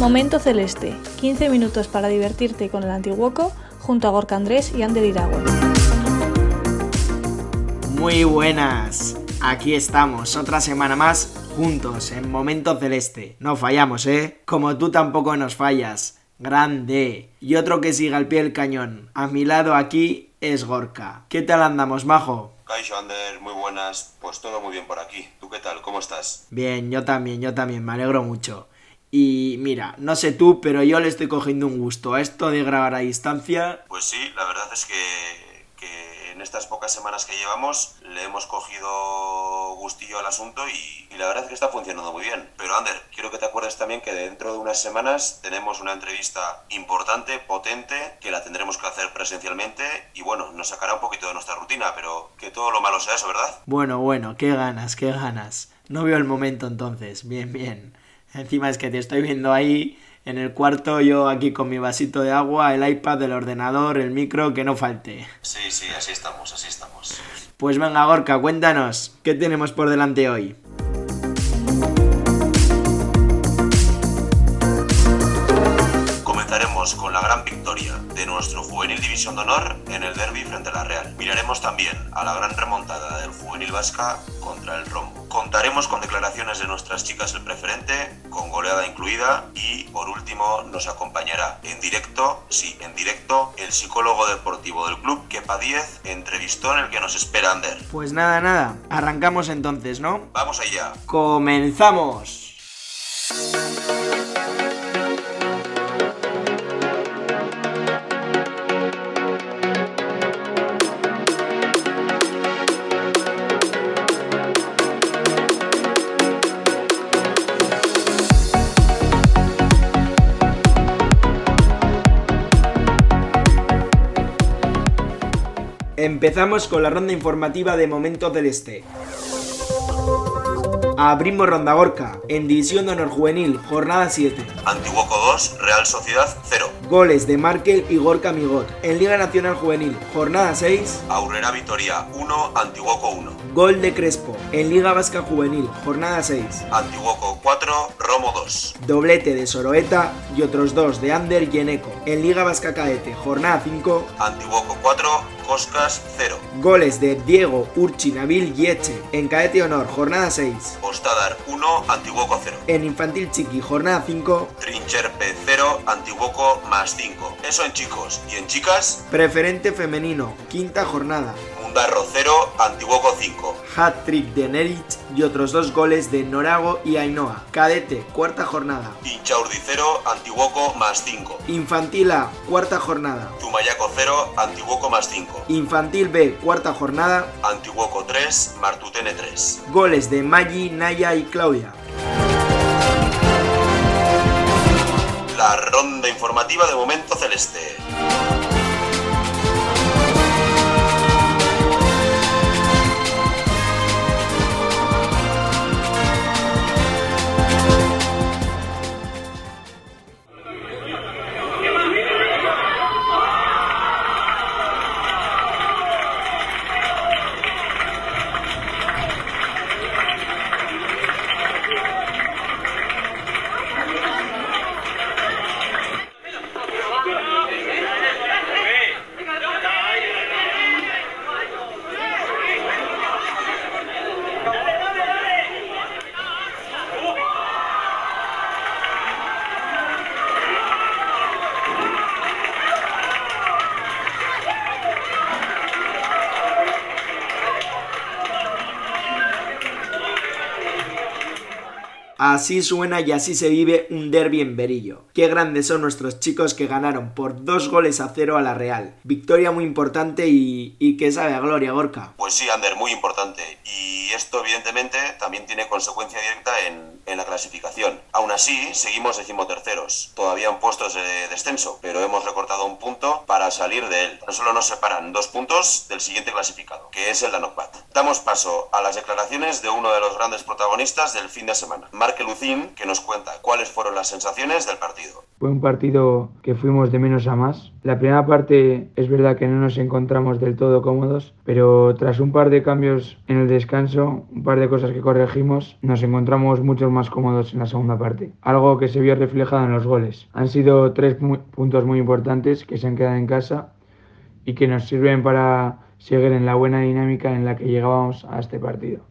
Momento Celeste, 15 minutos para divertirte con el Antiguoco junto a Gorka Andrés y Ander Iragüe. Muy buenas, aquí estamos, otra semana más juntos en Momento Celeste. No fallamos, ¿eh? Como tú tampoco nos fallas. Grande. Y otro que siga al pie del cañón. A mi lado aquí es Gorka. ¿Qué tal andamos, majo? Kaisho, Ander, muy buenas. Pues todo muy bien por aquí. ¿Tú qué tal? ¿Cómo estás? Bien, yo también, yo también, me alegro mucho. Y mira, no sé tú, pero yo le estoy cogiendo un gusto a esto de grabar a distancia. Pues sí, la verdad es que, que en estas pocas semanas que llevamos le hemos cogido gustillo al asunto y, y la verdad es que está funcionando muy bien. Pero Ander, quiero que te acuerdes también que dentro de unas semanas tenemos una entrevista importante, potente, que la tendremos que hacer presencialmente y bueno, nos sacará un poquito de nuestra rutina, pero que todo lo malo sea eso, ¿verdad? Bueno, bueno, qué ganas, qué ganas. No veo el momento entonces. Bien, bien. Encima es que te estoy viendo ahí en el cuarto, yo aquí con mi vasito de agua, el iPad, el ordenador, el micro, que no falte. Sí, sí, así estamos, así estamos. Pues venga, Gorka, cuéntanos, ¿qué tenemos por delante hoy? Comenzaremos con la gran victoria de nuestro Juvenil División de Honor en el derby frente a la Real. Miraremos también a la gran remontada del Juvenil Vasca contra el Rombo. Contaremos con declaraciones de nuestras chicas el preferente, con goleada incluida y por último nos acompañará en directo, sí, en directo, el psicólogo deportivo del club, Kepa 10, entrevistó en el que nos espera Ander. Pues nada, nada, arrancamos entonces, ¿no? Vamos allá. ¡Comenzamos! Empezamos con la ronda informativa de Momento del Este. Abrimos Ronda Gorka, en División de Honor Juvenil, jornada 7. Antiguoco 2, Real Sociedad 0. Goles de Markel y Gorka Migot. En Liga Nacional Juvenil, jornada 6. Aurrera Vitoria 1, Antiguoco 1. Gol de Crespo. En Liga Vasca Juvenil, jornada 6. Antiguoco 4, Romo 2. Doblete de Soroeta y otros dos de Ander y Eneco. En Liga Vasca Caete, jornada 5. Antiguoco 4, Coscas 0. Goles de Diego, Urchi, Nabil y Eche. En Caete Honor, jornada 6. Ostadar 1, Antiguoco 0. En Infantil Chiqui, jornada 5. Trincherpe 0, Antiguoco más 5. Eso en chicos. ¿Y en chicas? Preferente femenino, quinta jornada. Mundarro 0, Antiguoco 5. Hat-trick de Nerich y otros dos goles de Norago y Ainhoa. Cadete, cuarta jornada. Inchaurdi 0, Antiguoco más 5. Infantil A, cuarta jornada. Zumayaco 0, Antiguoco más 5. Infantil B, cuarta jornada. Antiguoco 3, Martutene 3. Goles de Maggi, Naya y Claudia. La ronda informativa de Momento Celeste. Así suena y así se vive un derby en Berillo. Qué grandes son nuestros chicos que ganaron por dos goles a cero a la Real. Victoria muy importante y, y que sabe a gloria, Gorka. Pues sí, Ander, muy importante. Y esto evidentemente también tiene consecuencia directa en, en la clasificación. Aún así, seguimos decimoterceros, todavía en puestos de descenso, pero hemos recortado un punto para salir de él. Tan solo nos separan dos puntos del siguiente clasificado, que es el Danokbat. Damos paso a las declaraciones de uno de los grandes protagonistas del fin de semana, Marque Lucín, que nos cuenta cuáles fueron las sensaciones del partido. Fue un partido que fuimos de menos a más. La primera parte es verdad que no nos encontramos del todo cómodos, pero tras un par de cambios en el descanso, un par de cosas que corregimos, nos encontramos mucho más cómodos en la segunda parte. Algo que se vio reflejado en los goles. Han sido tres puntos muy importantes que se han quedado en casa y que nos sirven para seguir en la buena dinámica en la que llegábamos a este partido.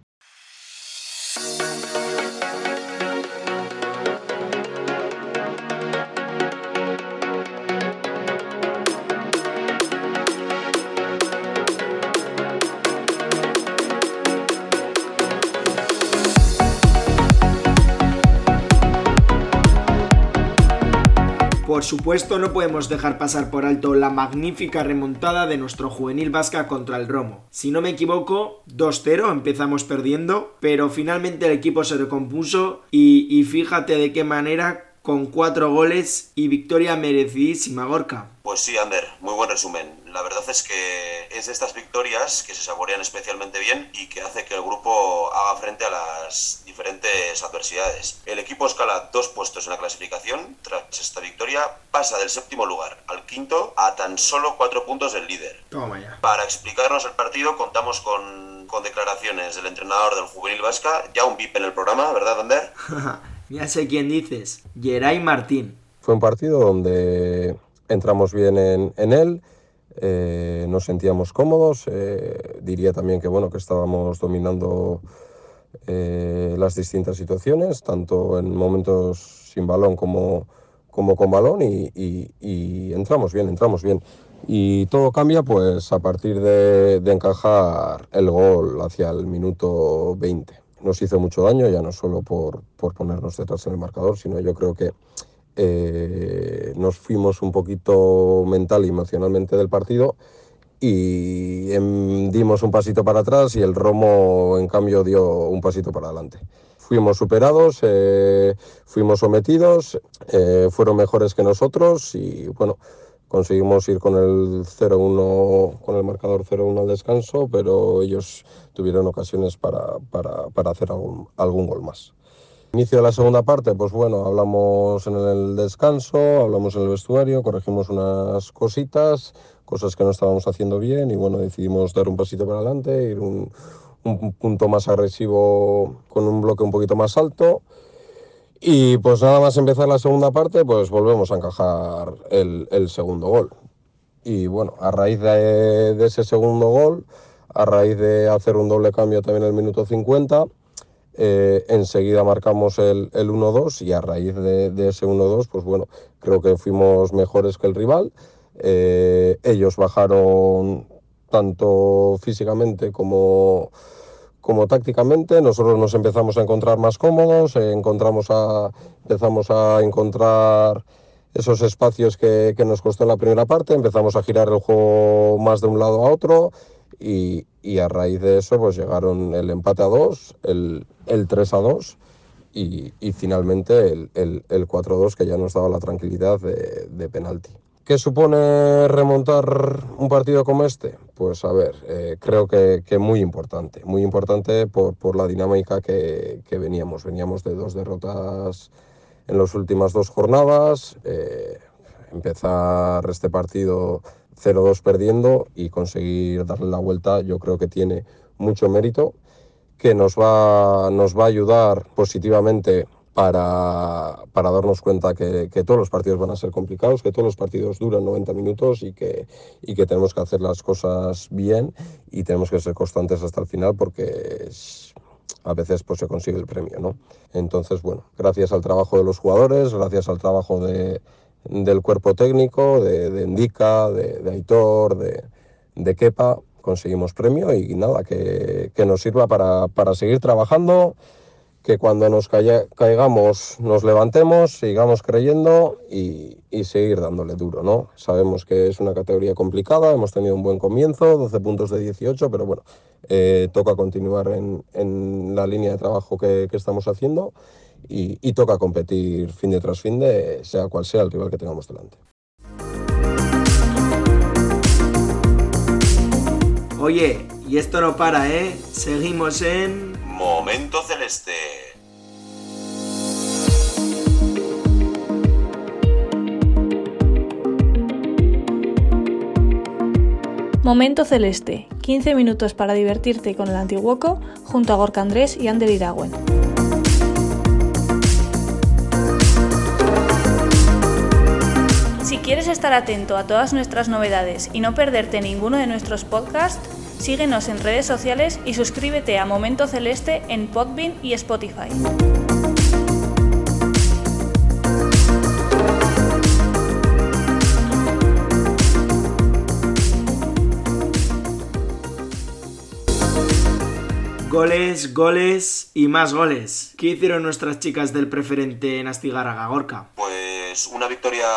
Supuesto, no podemos dejar pasar por alto la magnífica remontada de nuestro juvenil vasca contra el Romo. Si no me equivoco, 2-0 empezamos perdiendo, pero finalmente el equipo se recompuso y, fíjate de qué manera con cuatro goles y victoria merecidísima, Gorka. Pues sí, Ander, muy buen resumen. La verdad es que es de estas victorias que se saborean especialmente bien y que hace que el grupo haga frente a las diferentes adversidades. El equipo escala dos puestos en la clasificación. Tras esta victoria pasa del séptimo lugar al quinto a tan solo cuatro puntos del líder. Toma ya. Para explicarnos el partido contamos con, con declaraciones del entrenador del juvenil vasca, ya un VIP en el programa, ¿verdad, Ander? ya sé quién dices, Geray Martín. Fue un partido donde entramos bien en, en él, eh, nos sentíamos cómodos, eh, diría también que, bueno, que estábamos dominando eh, las distintas situaciones, tanto en momentos sin balón como, como con balón y, y, y, entramos bien, entramos bien. Y todo cambia pues a partir de, de encajar el gol hacia el minuto 20 nos hizo mucho daño, ya no solo por, por, ponernos detrás en el marcador, sino yo creo que eh, nos fuimos un poquito mental y emocionalmente del partido y em, dimos un pasito para atrás y el Romo en cambio dio un pasito para adelante. Fuimos superados, eh, fuimos sometidos, eh, fueron mejores que nosotros y bueno, conseguimos ir con el 0-1, con el marcador 0-1 al descanso, pero ellos tuvieron ocasiones para, para, para hacer algún, algún gol más. Inicio de la segunda parte, pues bueno, hablamos en el descanso, hablamos en el vestuario, corregimos unas cositas, cosas que no estábamos haciendo bien y bueno, decidimos dar un pasito para adelante, ir un, un punto más agresivo con un bloque un poquito más alto. Y pues nada más empezar la segunda parte, pues volvemos a encajar el, el segundo gol. Y bueno, a raíz de, de, ese segundo gol, a raíz de hacer un doble cambio también en el minuto 50, eh, enseguida marcamos el, el 1-2 y a raíz de, de ese 1-2, pues bueno, creo que fuimos mejores que el rival. Eh, ellos bajaron tanto físicamente como, como tácticamente. Nosotros nos empezamos a encontrar más cómodos, eh, encontramos a, empezamos a encontrar esos espacios que, que, nos costó en la primera parte, empezamos a girar el juego más de un lado a otro y, y a raíz de eso pues llegaron el empate a dos, el, el 3 a 2 y, y finalmente el, el, el 4 a 2 que ya nos daba la tranquilidad de, de penalti. ¿Qué supone remontar un partido como este? Pues a ver, eh, creo que, que, muy importante, muy importante por, por la dinámica que, que, veníamos. Veníamos de dos derrotas en las últimas dos jornadas, eh, empezar este partido 0-2 perdiendo y conseguir darle la vuelta, yo creo que tiene mucho mérito, que nos va, nos va a ayudar positivamente para, para, darnos cuenta que, todos los partidos van a ser complicados, que todos los partidos duran 90 minutos y que, y que tenemos que hacer las cosas bien y tenemos que ser constantes hasta el final porque a veces pues, se consigue el premio. ¿no? Entonces, bueno, gracias al trabajo de los jugadores, gracias al trabajo de, del cuerpo técnico, de, de Indica, de, de, Aitor, de, de Kepa, conseguimos premio y nada, que, que nos sirva para, para seguir trabajando que cuando nos caigamos nos levantemos, sigamos creyendo y, seguir dándole duro, ¿no? Sabemos que es una categoría complicada, hemos tenido un buen comienzo, 12 puntos de 18, pero bueno, eh, toca continuar en, la línea de trabajo que, estamos haciendo y, y toca competir fin de tras fin de, sea cual sea el rival que tengamos delante. Oye, y esto no para, ¿eh? Seguimos en... Momento Celeste. Momento Celeste, 15 minutos para divertirte con el Antiguoco junto a Gorka Andrés y Ander Iragüen. Si quieres estar atento a todas nuestras novedades y no perderte ninguno de nuestros podcasts, síguenos en redes sociales y suscríbete a Momento Celeste en Podbean y Spotify. Goles, goles y más goles. ¿Qué hicieron nuestras chicas del preferente en Astigarraga, Gorka? Pues una victoria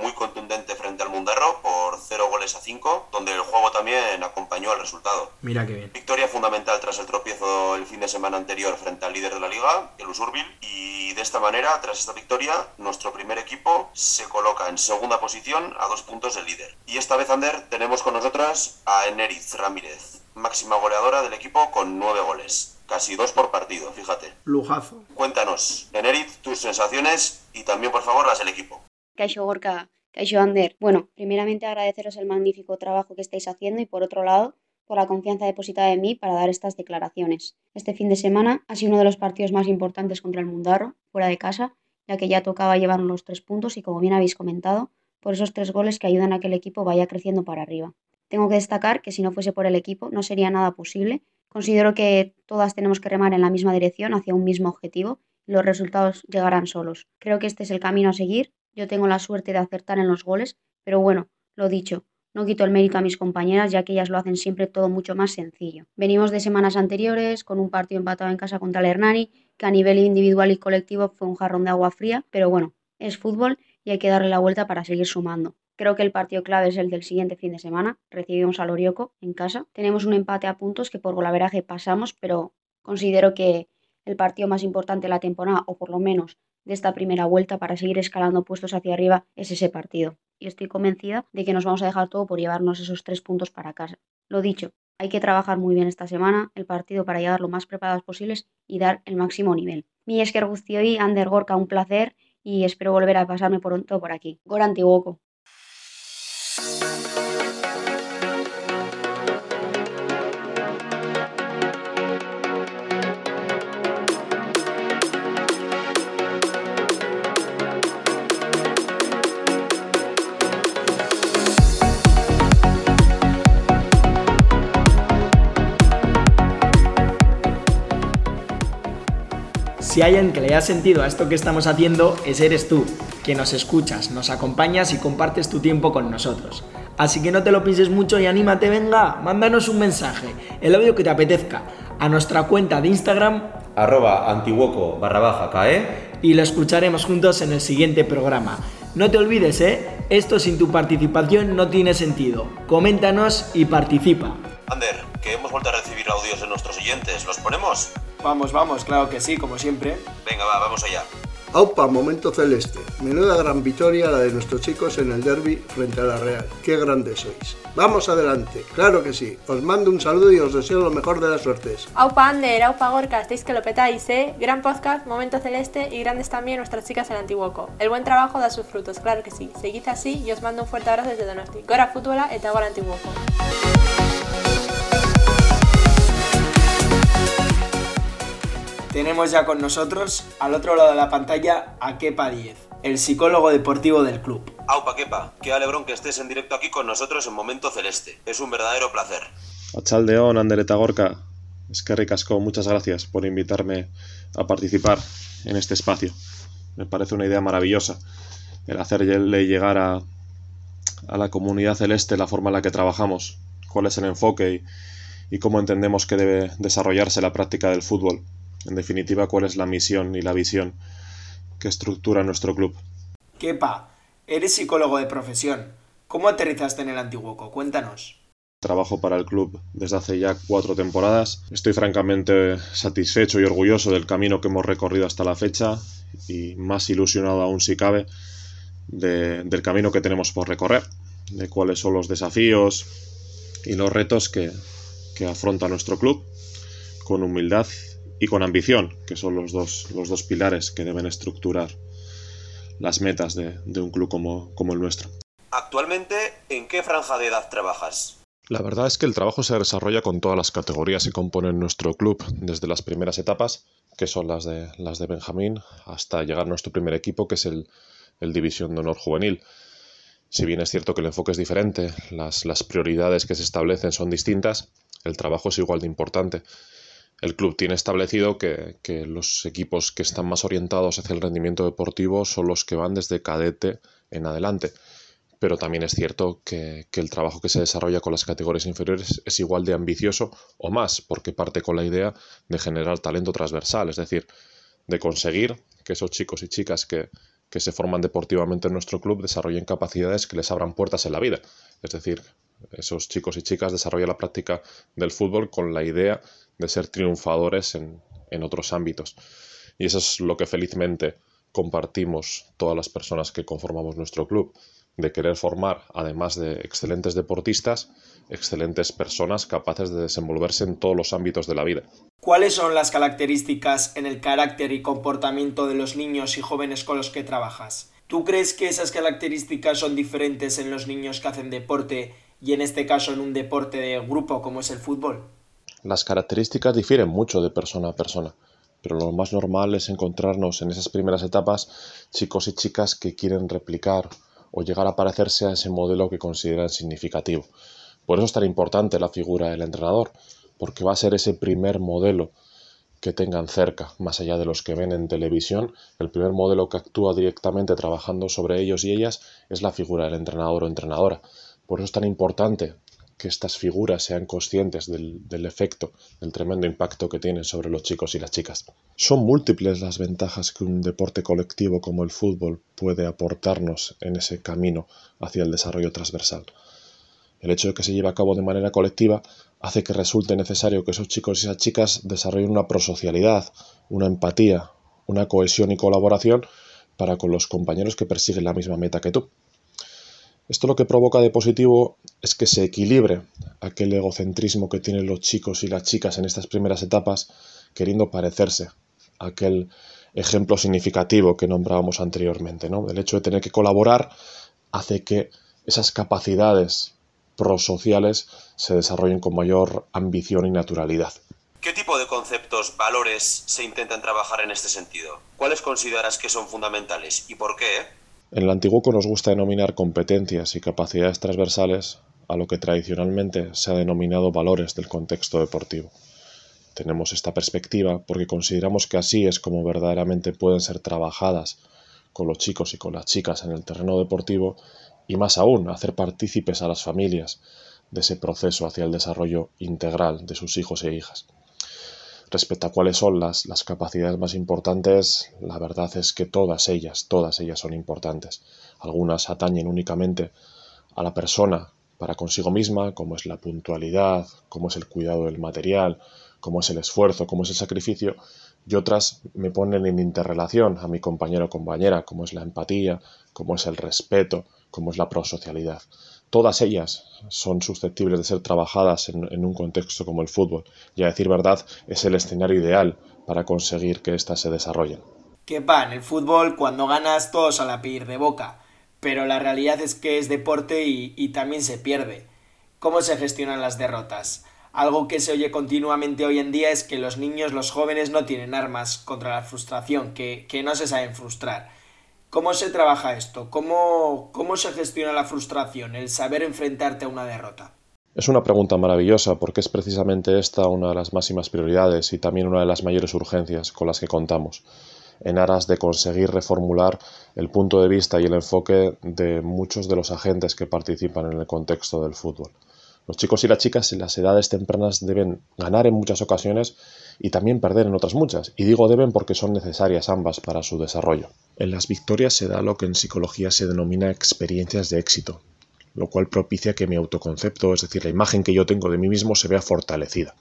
muy contundente frente al Mundarro por 0 goles a 5, donde el juego también acompañó al resultado. Mira qué bien. Victoria fundamental tras el tropiezo el fin de semana anterior frente al líder de la liga, el Usurbil, y de esta manera, tras esta victoria, nuestro primer equipo se coloca en segunda posición a dos puntos del líder. Y esta vez, Ander, tenemos con nosotras a Eneriz Ramírez, máxima goleadora del equipo con nueve goles. Casi dos por partido, fíjate. Lujazo. Cuéntanos, Enerit, tus sensaciones y también, por favor, las del equipo. Caixo Gorka, Caixo Ander. Bueno, primeramente agradeceros el magnífico trabajo que estáis haciendo y por otro lado, por la confianza depositada en mí para dar estas declaraciones. Este fin de semana ha sido uno de los partidos más importantes contra el Mundarro, fuera de casa, ya que ya tocaba llevar los tres puntos y como bien habéis comentado, por esos tres goles que ayudan a que el equipo vaya creciendo para arriba. Tengo que destacar que si no fuese por el equipo no sería nada posible. Considero que todas tenemos que remar en la misma dirección, hacia un mismo objetivo, y los resultados llegarán solos. Creo que este es el camino a seguir. Yo tengo la suerte de acertar en los goles, pero bueno, lo dicho, no quito el mérito a mis compañeras, ya que ellas lo hacen siempre todo mucho más sencillo. Venimos de semanas anteriores con un partido empatado en casa contra el Hernani, que a nivel individual y colectivo fue un jarrón de agua fría, pero bueno, es fútbol y hay que darle la vuelta para seguir sumando. Creo que el partido clave es el del siguiente fin de semana. Recibimos al Orioco en casa. Tenemos un empate a puntos que por golaveraje pasamos, pero considero que el partido más importante de la temporada, o por lo menos de esta primera vuelta para seguir escalando puestos hacia arriba, es ese partido. Y estoy convencida de que nos vamos a dejar todo por llevarnos esos tres puntos para casa. Lo dicho, hay que trabajar muy bien esta semana, el partido para llegar lo más preparados posibles y dar el máximo nivel. Mi Esker y Ander Gorka, un placer y espero volver a pasarme pronto por aquí. Gora Antiguoco. Thank you. Si hay alguien que le haya sentido a esto que estamos haciendo, ese eres tú, que nos escuchas, nos acompañas y compartes tu tiempo con nosotros. Así que no te lo pienses mucho y anímate, venga, mándanos un mensaje, el audio que te apetezca, a nuestra cuenta de Instagram arroba antiguoco barra baja cae y lo escucharemos juntos en el siguiente programa. No te olvides, ¿eh? Esto sin tu participación no tiene sentido. Coméntanos y participa. Ander, que hemos vuelto a recibir audios de nuestros oyentes, ¿los ponemos? Vamos, vamos, claro que sí, como siempre. Venga, va, vamos allá. Aupa, momento celeste. Menuda gran victoria la de nuestros chicos en el derby frente a la Real. Qué grandes sois. Vamos adelante, claro que sí. Os mando un saludo y os deseo lo mejor de las suertes. Aupa Ander, Aupa Gorka, estáis que lo petáis, ¿eh? Gran podcast, momento celeste y grandes también nuestras chicas en Antiguoco. El buen trabajo da sus frutos, claro que sí. Seguid así y os mando un fuerte abrazo desde Donosti. Gora Fútbola eta Gora Antiguoco. Tenemos ya con nosotros, al otro lado de la pantalla, a Kepa 10, el psicólogo deportivo del club. Aupa Kepa, qué alebrón que estés en directo aquí con nosotros en Momento Celeste. Es un verdadero placer. Achaldeón, Andereta Gorka. Es que ricasco, muchas gracias por invitarme a participar en este espacio. Me parece una idea maravillosa el hacerle llegar a, a la comunidad celeste la forma en la que trabajamos, cuál es el enfoque y, y cómo entendemos que debe desarrollarse la práctica del fútbol en definitiva, cuál es la misión y la visión que estructura nuestro club. Kepa, eres psicólogo de profesión. ¿Cómo aterrizaste en el Antiguoco? Cuéntanos. Trabajo para el club desde hace ya cuatro temporadas. Estoy francamente satisfecho y orgulloso del camino que hemos recorrido hasta la fecha y más ilusionado aún si cabe del camino que tenemos por recorrer, de cuáles son los desafíos y los retos que, afronta nuestro club con humildad y con ambición, que son los dos, los dos pilares que deben estructurar las metas de, de un club como, como el nuestro. Actualmente, ¿en qué franja de edad trabajas? La verdad es que el trabajo se desarrolla con todas las categorías que componen nuestro club, desde las primeras etapas, que son las de, las de Benjamín, hasta llegar a nuestro primer equipo, que es el, División de Honor Juvenil. Si bien es cierto que el enfoque es diferente, las, las prioridades que se establecen son distintas, el trabajo es igual de importante. El club tiene establecido que, que los equipos que están más orientados hacia el rendimiento deportivo son los que van desde cadete en adelante pero también es cierto que, el trabajo que se desarrolla con las categorías inferiores es igual de ambicioso o más, porque parte con la idea de generar talento transversal, es decir, de conseguir que esos chicos y chicas que, que se forman deportivamente en nuestro club desarrollen capacidades que les abran puertas en la vida. Es decir, esos chicos y chicas desarrollan la práctica del fútbol con la idea de ser triunfadores en, en otros ámbitos. Y eso es lo que felizmente compartimos todas las personas que conformamos nuestro club de querer formar, además de excelentes deportistas, excelentes personas capaces de desenvolverse en todos los ámbitos de la vida. ¿Cuáles son las características en el carácter y comportamiento de los niños y jóvenes con los que trabajas? ¿Tú crees que esas características son diferentes en los niños que hacen deporte y en este caso en un deporte de grupo como es el fútbol? Las características difieren mucho de persona a persona, pero lo más normal es encontrarnos en esas primeras etapas chicos y chicas que quieren replicar o llegar a parecerse a ese modelo que consideran significativo. Por eso es tan importante la figura del entrenador, porque va a ser ese primer modelo que tengan cerca, más allá de los que ven en televisión, el primer modelo que actúa directamente trabajando sobre ellos y ellas es la figura del entrenador o entrenadora. Por eso es tan importante que estas figuras sean conscientes del, efecto, del tremendo impacto que tienen sobre los chicos y las chicas. Son múltiples las ventajas que un deporte colectivo como el fútbol puede aportarnos en ese camino hacia el desarrollo transversal. El hecho de que se lleve a cabo de manera colectiva hace que resulte necesario que esos chicos y esas chicas desarrollen una prosocialidad, una empatía, una cohesión y colaboración para con los compañeros que persiguen la misma meta que tú. Esto lo que provoca de positivo es que se equilibre aquel egocentrismo que tienen los chicos y las chicas en estas primeras etapas, queriendo parecerse a aquel ejemplo significativo que nombrábamos anteriormente. ¿no? El hecho de tener que colaborar hace que esas capacidades prosociales se desarrollen con mayor ambición y naturalidad. ¿Qué tipo de conceptos, valores se intentan trabajar en este sentido? ¿Cuáles consideras que son fundamentales y por qué? En el Antiguoco nos gusta denominar competencias y capacidades transversales a lo que tradicionalmente se ha denominado valores del contexto deportivo. Tenemos esta perspectiva porque consideramos que así es como verdaderamente pueden ser trabajadas con los chicos y con las chicas en el terreno deportivo y más aún hacer partícipes a las familias de ese proceso hacia el desarrollo integral de sus hijos e hijas. Respecto a cuáles son las, las capacidades más importantes, la verdad es que todas ellas, todas ellas son importantes. Algunas atañen únicamente a la persona para consigo misma, como es la puntualidad, como es el cuidado del material, como es el esfuerzo, como es el sacrificio, y otras me ponen en interrelación a mi compañero o compañera, como es la empatía, como es el respeto, como es la prosocialidad. Todas ellas son susceptibles de ser trabajadas en, un contexto como el fútbol, y a decir verdad es el escenario ideal para conseguir que éstas se desarrollen. Que va, en el fútbol cuando ganas todos a la pedir de boca, pero la realidad es que es deporte y, también se pierde. ¿Cómo se gestionan las derrotas? Algo que se oye continuamente hoy en día es que los niños, los jóvenes no tienen armas contra la frustración, que, que no se saben frustrar. ¿Cómo se trabaja esto? ¿Cómo, ¿Cómo se gestiona la frustración, el saber enfrentarte a una derrota? Es una pregunta maravillosa porque es precisamente esta una de las máximas prioridades y también una de las mayores urgencias con las que contamos, en aras de conseguir reformular el punto de vista y el enfoque de muchos de los agentes que participan en el contexto del fútbol. Los chicos y las chicas en las edades tempranas deben ganar en muchas ocasiones y también perder en otras muchas, y digo deben porque son necesarias ambas para su desarrollo. En las victorias se da lo que en psicología se denomina experiencias de éxito, lo cual propicia que mi autoconcepto, es decir, la imagen que yo tengo de mí mismo, se vea fortalecida.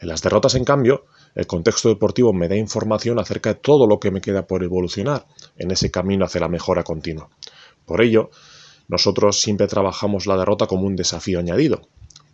En las derrotas, en cambio, el contexto deportivo me da información acerca de todo lo que me queda por evolucionar en ese camino hacia la mejora continua. Por ello, nosotros siempre trabajamos la derrota como un desafío añadido,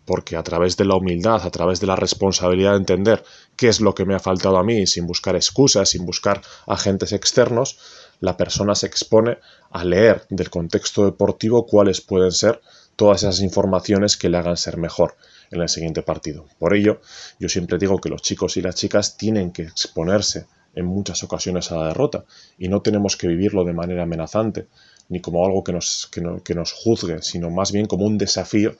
porque a través de la humildad, a través de la responsabilidad de entender qué es lo que me ha faltado a mí, sin buscar excusas, sin buscar agentes externos, la persona se expone a leer del contexto deportivo cuáles pueden ser todas esas informaciones que le hagan ser mejor en el siguiente partido. Por ello, yo siempre digo que los chicos y las chicas tienen que exponerse en muchas ocasiones a la derrota y no tenemos que vivirlo de manera amenazante ni como algo que nos, que nos juzgue, sino más bien como un desafío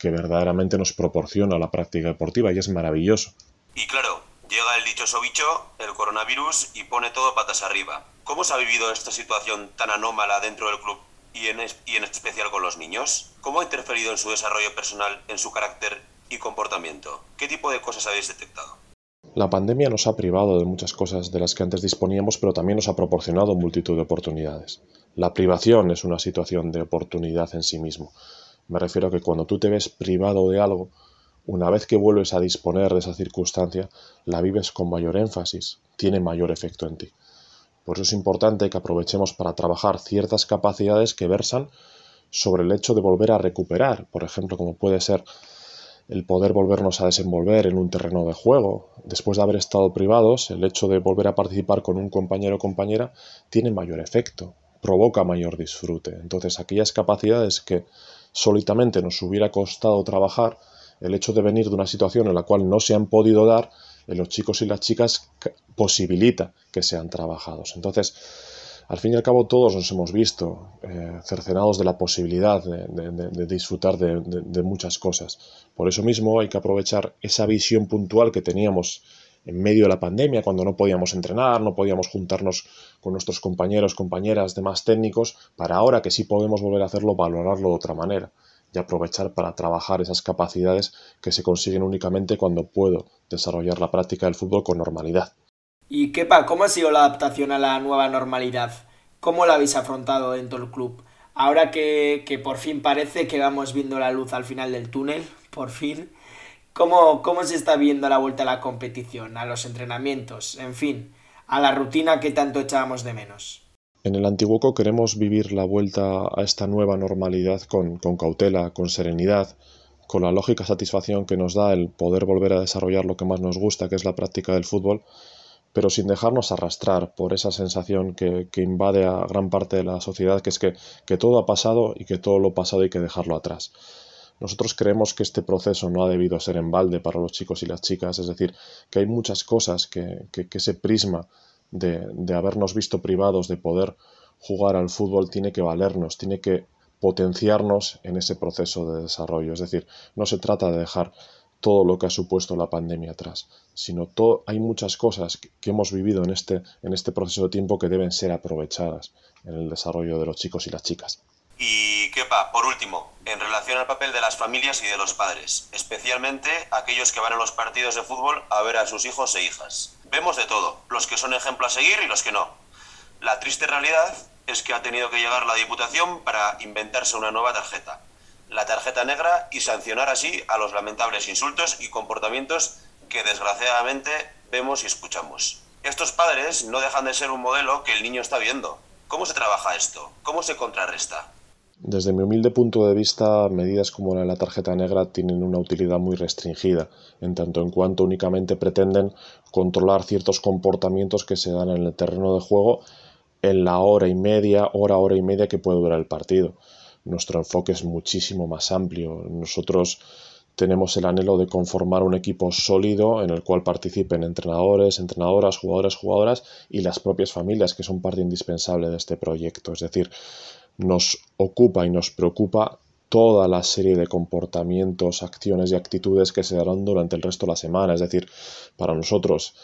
que verdaderamente nos proporciona la práctica deportiva y es maravilloso. Y claro, llega el dichoso bicho, el coronavirus, y pone todo patas arriba. ¿Cómo se ha vivido esta situación tan anómala dentro del club y en, y en especial con los niños? ¿Cómo ha interferido en su desarrollo personal, en su carácter y comportamiento? ¿Qué tipo de cosas habéis detectado? La pandemia nos ha privado de muchas cosas de las que antes disponíamos, pero también nos ha proporcionado multitud de oportunidades. La privación es una situación de oportunidad en sí mismo. Me refiero a que cuando tú te ves privado de algo, una vez que vuelves a disponer de esa circunstancia, la vives con mayor énfasis, tiene mayor efecto en ti. Por eso es importante que aprovechemos para trabajar ciertas capacidades que versan sobre el hecho de volver a recuperar, por ejemplo, como puede ser el poder volvernos a desenvolver en un terreno de juego. Después de haber estado privados, el hecho de volver a participar con un compañero o compañera tiene mayor efecto, provoca mayor disfrute. Entonces, aquellas capacidades que solitamente nos hubiera costado trabajar, el hecho de venir de una situación en la cual no se han podido dar, en los chicos y las chicas posibilita que sean trabajados. Entonces, al fin y al cabo todos nos hemos visto eh, cercenados de la posibilidad de, disfrutar de, muchas cosas. Por eso mismo hay que aprovechar esa visión puntual que teníamos en medio de la pandemia, cuando no podíamos entrenar, no podíamos juntarnos con nuestros compañeros, compañeras, demás técnicos, para ahora que sí podemos volver a hacerlo, valorarlo de otra manera y aprovechar para trabajar esas capacidades que se consiguen únicamente cuando puedo desarrollar la práctica del fútbol con normalidad. Y Kepa, ¿cómo ha sido la adaptación a la nueva normalidad? ¿Cómo la habéis afrontado dentro del club? Ahora que, que por fin parece que vamos viendo la luz al final del túnel, por fin, ¿Cómo, ¿Cómo se está viendo la vuelta a la competición, a los entrenamientos, en fin, a la rutina que tanto echábamos de menos? En el Antiguoco queremos vivir la vuelta a esta nueva normalidad con, con cautela, con serenidad, con la lógica satisfacción que nos da el poder volver a desarrollar lo que más nos gusta, que es la práctica del fútbol, pero sin dejarnos arrastrar por esa sensación que, que, invade a gran parte de la sociedad, que es que, que todo ha pasado y que todo lo pasado hay que dejarlo atrás. Nosotros creemos que este proceso no ha debido ser en balde para los chicos y las chicas, es decir, que hay muchas cosas que, que, ese prisma de, de habernos visto privados de poder jugar al fútbol tiene que valernos, tiene que potenciarnos en ese proceso de desarrollo. Es decir, no se trata de dejar todo lo que ha supuesto la pandemia atrás, sino hay muchas cosas que hemos vivido en este, en este proceso de tiempo que deben ser aprovechadas en el desarrollo de los chicos y las chicas. Y Kepa, por último, en relación al papel de las familias y de los padres, especialmente aquellos que van a los partidos de fútbol a ver a sus hijos e hijas. Vemos de todo, los que son ejemplo a seguir y los que no. La triste realidad es que ha tenido que llegar la Diputación para inventarse una nueva tarjeta, la tarjeta negra, y sancionar así a los lamentables insultos y comportamientos que desgraciadamente vemos y escuchamos. Estos padres no dejan de ser un modelo que el niño está viendo. ¿Cómo se trabaja esto? ¿Cómo se contrarresta? Desde mi humilde punto de vista, medidas como la de la tarjeta negra tienen una utilidad muy restringida, en tanto en cuanto únicamente pretenden controlar ciertos comportamientos que se dan en el terreno de juego en la hora y media, hora, hora y media que puede durar el partido. Nuestro enfoque es muchísimo más amplio. Nosotros tenemos el anhelo de conformar un equipo sólido en el cual participen entrenadores, entrenadoras, jugadores, jugadoras y las propias familias que son parte indispensable de este proyecto. Es decir, nos ocupa y nos preocupa toda la serie de comportamientos, acciones y actitudes que se darán durante el resto de la semana. Es decir, para nosotros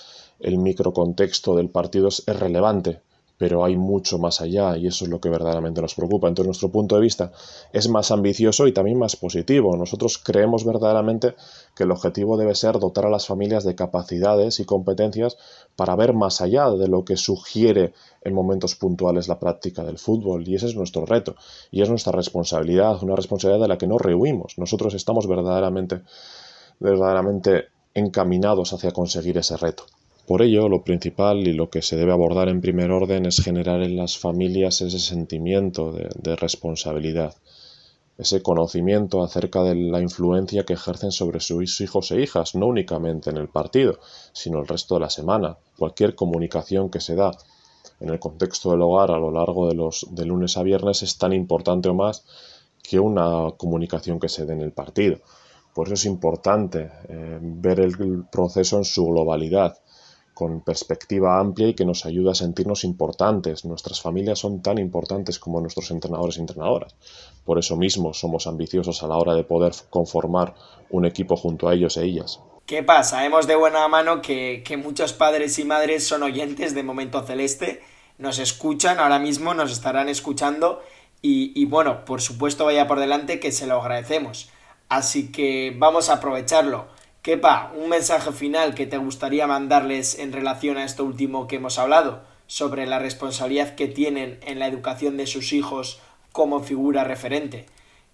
el microcontexto del partido es relevante, pero hay mucho más allá y eso es lo que verdaderamente nos preocupa. Entonces nuestro punto de vista es más ambicioso y también más positivo. Nosotros creemos verdaderamente que el objetivo debe ser dotar a las familias de capacidades y competencias para ver más allá de lo que sugiere en momentos puntuales la práctica del fútbol y ese es nuestro reto y es nuestra responsabilidad, una responsabilidad de la que no rehuimos. Nosotros estamos verdaderamente verdaderamente encaminados hacia conseguir ese reto. Por ello, lo principal y lo que se debe abordar en primer orden es generar en las familias ese sentimiento de, responsabilidad, ese conocimiento acerca de la influencia que ejercen sobre sus hijos e hijas, no únicamente en el partido, sino el resto de la semana. Cualquier comunicación que se da en el contexto del hogar a lo largo de los de lunes a viernes es tan importante o más que una comunicación que se dé en el partido. Por eso es importante eh, ver el proceso en su globalidad con perspectiva amplia y que nos ayuda a sentirnos importantes. Nuestras familias son tan importantes como nuestros entrenadores y entrenadoras. Por eso mismo somos ambiciosos a la hora de poder conformar un equipo junto a ellos e ellas. ¿Qué pasa? Sabemos de buena mano que, muchos padres y madres son oyentes de Momento Celeste, nos escuchan ahora mismo, nos estarán escuchando y, y bueno, por supuesto vaya por delante que se lo agradecemos. Así que vamos a aprovecharlo. Kepa, un mensaje final que te gustaría mandarles en relación a esto último que hemos hablado, sobre la responsabilidad que tienen en la educación de sus hijos como figura referente.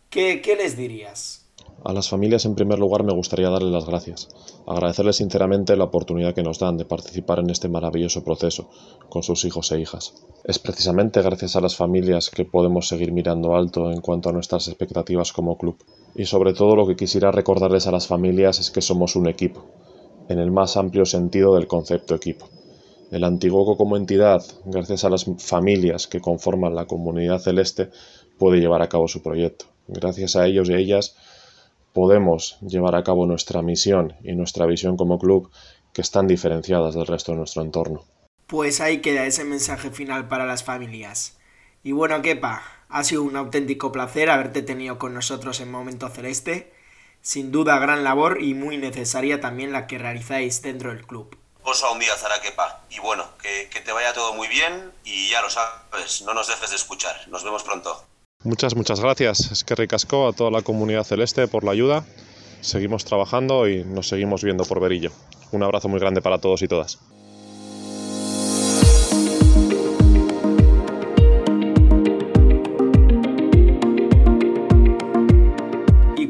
¿Qué, qué les dirías? A las familias en primer lugar me gustaría darles las gracias, agradecerles sinceramente la oportunidad que nos dan de participar en este maravilloso proceso con sus hijos e hijas. Es precisamente gracias a las familias que podemos seguir mirando alto en cuanto a nuestras expectativas como club. Y sobre todo lo que quisiera recordarles a las familias es que somos un equipo, en el más amplio sentido del concepto equipo. El Antiguoco como entidad, gracias a las familias que conforman la comunidad celeste, puede llevar a cabo su proyecto. Gracias a ellos y ellas podemos llevar a cabo nuestra misión y nuestra visión como club que están diferenciadas del resto de nuestro entorno. Pues ahí queda ese mensaje final para las familias. Y bueno, Kepa, ha sido un auténtico placer haberte tenido con nosotros en Momento Celeste. Sin duda, gran labor y muy necesaria también la que realizáis dentro del club. Osa un día, Zara Kepa. Y bueno, que, que te vaya todo muy bien y ya lo sabes, no nos dejes de escuchar. Nos vemos pronto. Muchas, muchas gracias. Es que ricasco a toda la comunidad celeste por la ayuda. Seguimos trabajando y nos seguimos viendo por Verillo. Un abrazo muy grande para todos y todas.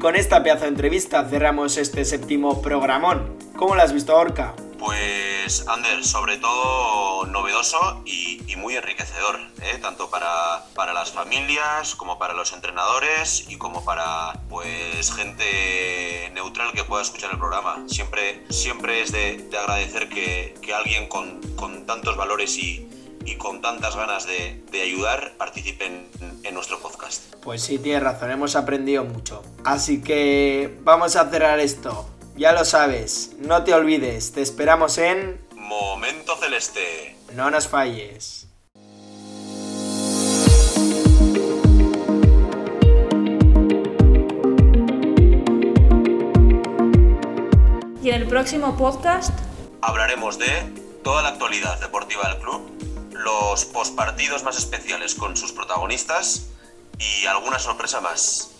con esta pedazo de entrevista cerramos este séptimo programón. ¿Cómo lo has visto, Orca? Pues, Ander, sobre todo novedoso y, muy enriquecedor, ¿eh? tanto para, para, las familias como para los entrenadores y como para pues gente neutral que pueda escuchar el programa. Siempre, siempre es de, agradecer que, que alguien con, con tantos valores y, y con tantas ganas de, ayudar participen en nuestro podcast. Pues sí, tienes razón, hemos aprendido mucho. Así que vamos a cerrar esto. Ya lo sabes, no te olvides, te esperamos en... Momento Celeste. No nos falles. Y en el próximo podcast hablaremos de toda la actualidad deportiva del club los postpartidos más especiales con sus protagonistas y alguna sorpresa más.